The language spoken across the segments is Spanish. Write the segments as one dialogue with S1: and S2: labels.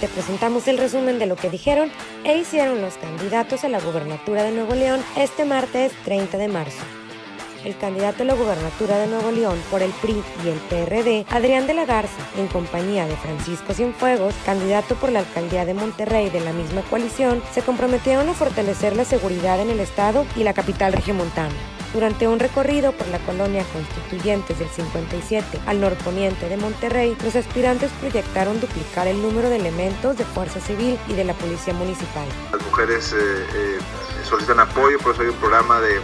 S1: te presentamos el resumen de lo que dijeron e hicieron los candidatos a la gubernatura de Nuevo León este martes 30 de marzo. El candidato a la gubernatura de Nuevo León por el PRI y el PRD, Adrián de la Garza, en compañía de Francisco Cienfuegos, candidato por la alcaldía de Monterrey de la misma coalición, se comprometieron a fortalecer la seguridad en el estado y la capital regiomontana. Durante un recorrido por la colonia Constituyentes del 57 al norponiente de Monterrey, los aspirantes proyectaron duplicar el número de elementos de Fuerza Civil y de la Policía Municipal.
S2: Las mujeres eh, eh, solicitan apoyo, por eso hay un programa de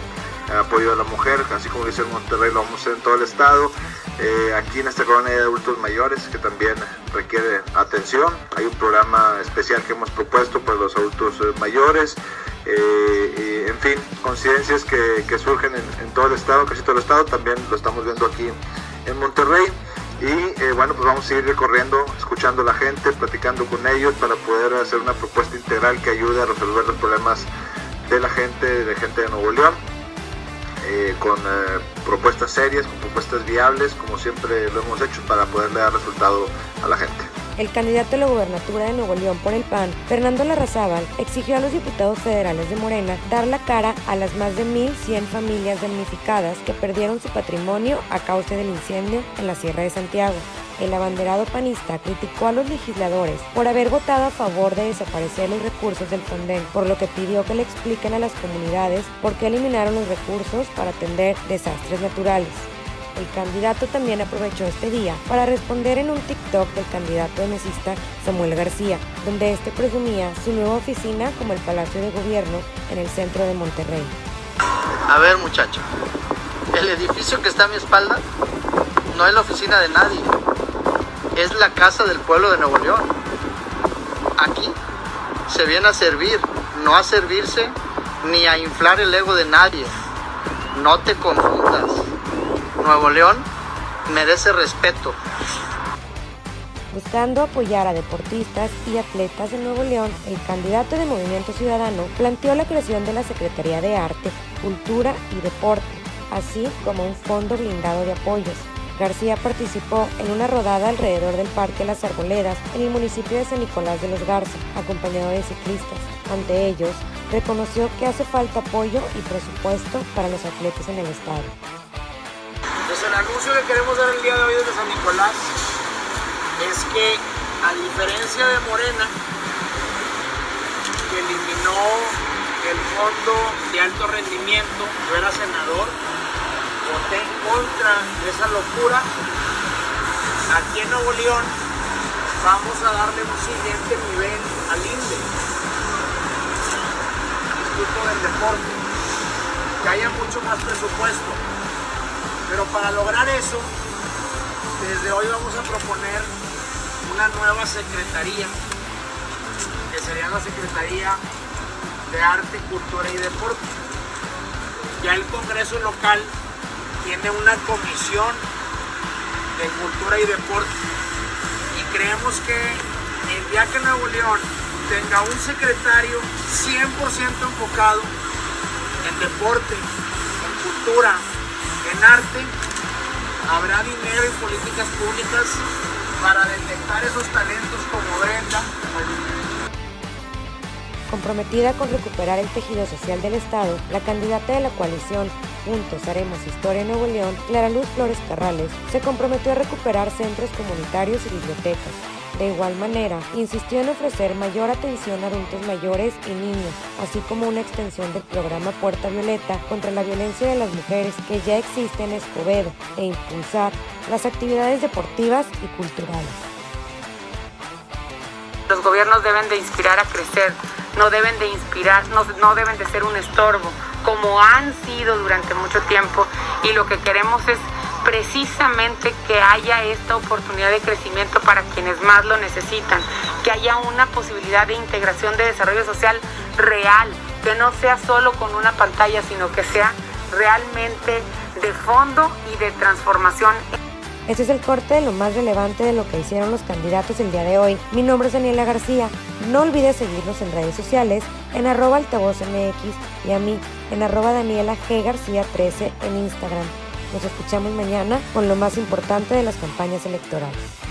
S2: apoyo a la mujer, así como dice en Monterrey, lo vamos a hacer en todo el estado. Eh, aquí en esta colonia hay adultos mayores que también requiere atención. Hay un programa especial que hemos propuesto para los adultos mayores. Eh, en fin, coincidencias que, surgen en, todo el estado, casi todo el estado, también lo estamos viendo aquí en Monterrey. Y eh, bueno, pues vamos a ir recorriendo, escuchando a la gente, platicando con ellos para poder hacer una propuesta integral que ayude a resolver los problemas de la gente, de gente de Nuevo León. Eh, con propuestas serias, con propuestas viables, como siempre lo hemos hecho, para poderle dar resultado a la gente
S1: el candidato a la gubernatura de Nuevo León por el PAN, Fernando Larrazábal, exigió a los diputados federales de Morena dar la cara a las más de 1.100 familias damnificadas que perdieron su patrimonio a causa del incendio en la Sierra de Santiago. El abanderado panista criticó a los legisladores por haber votado a favor de desaparecer los recursos del Fonden, por lo que pidió que le expliquen a las comunidades por qué eliminaron los recursos para atender desastres naturales. El candidato también aprovechó este día para responder en un TikTok del candidato mesista Samuel García, donde este presumía su nueva oficina como el Palacio de Gobierno en el centro de Monterrey.
S3: A ver muchacho, el edificio que está a mi espalda no es la oficina de nadie, es la casa del pueblo de Nuevo León. Aquí se viene a servir, no a servirse ni a inflar el ego de nadie. No te confundas. Nuevo León merece respeto.
S1: Buscando apoyar a deportistas y atletas de Nuevo León, el candidato de Movimiento Ciudadano planteó la creación de la Secretaría de Arte, Cultura y Deporte, así como un fondo blindado de apoyos. García participó en una rodada alrededor del Parque Las Arboledas en el municipio de San Nicolás de los Garza, acompañado de ciclistas. Ante ellos, reconoció que hace falta apoyo y presupuesto para los atletas en el estado.
S4: Pues el anuncio que queremos dar el día de hoy desde San Nicolás es que a diferencia de Morena, que eliminó el fondo de alto rendimiento, yo era senador, voté en contra de esa locura. Aquí en Nuevo León vamos a darle un siguiente nivel al INDE, Instituto del Deporte, que haya mucho más presupuesto pero para lograr eso, desde hoy vamos a proponer una nueva secretaría, que sería la Secretaría de Arte, Cultura y Deporte. Ya el Congreso local tiene una comisión de cultura y deporte y creemos que el día que Nuevo León tenga un secretario 100% enfocado en deporte, en cultura, en arte habrá dinero y políticas públicas para detectar esos talentos como Brenda.
S1: Comprometida con recuperar el tejido social del Estado, la candidata de la coalición Juntos Haremos Historia en Nuevo León, Clara Luz Flores Carrales, se comprometió a recuperar centros comunitarios y bibliotecas, de igual manera, insistió en ofrecer mayor atención a adultos mayores y niños, así como una extensión del programa Puerta Violeta contra la violencia de las mujeres que ya existe en Escobedo e impulsar las actividades deportivas y culturales.
S5: Los gobiernos deben de inspirar a crecer, no deben de inspirar, no, no deben de ser un estorbo, como han sido durante mucho tiempo y lo que queremos es precisamente que haya esta oportunidad de crecimiento para quienes más lo necesitan, que haya una posibilidad de integración de desarrollo social real, que no sea solo con una pantalla, sino que sea realmente de fondo y de transformación.
S1: Este es el corte de lo más relevante de lo que hicieron los candidatos el día de hoy. Mi nombre es Daniela García. No olvides seguirnos en redes sociales en arroba altavoz MX y a mí en arroba Daniela G García 13 en Instagram. Nos escuchamos mañana con lo más importante de las campañas electorales.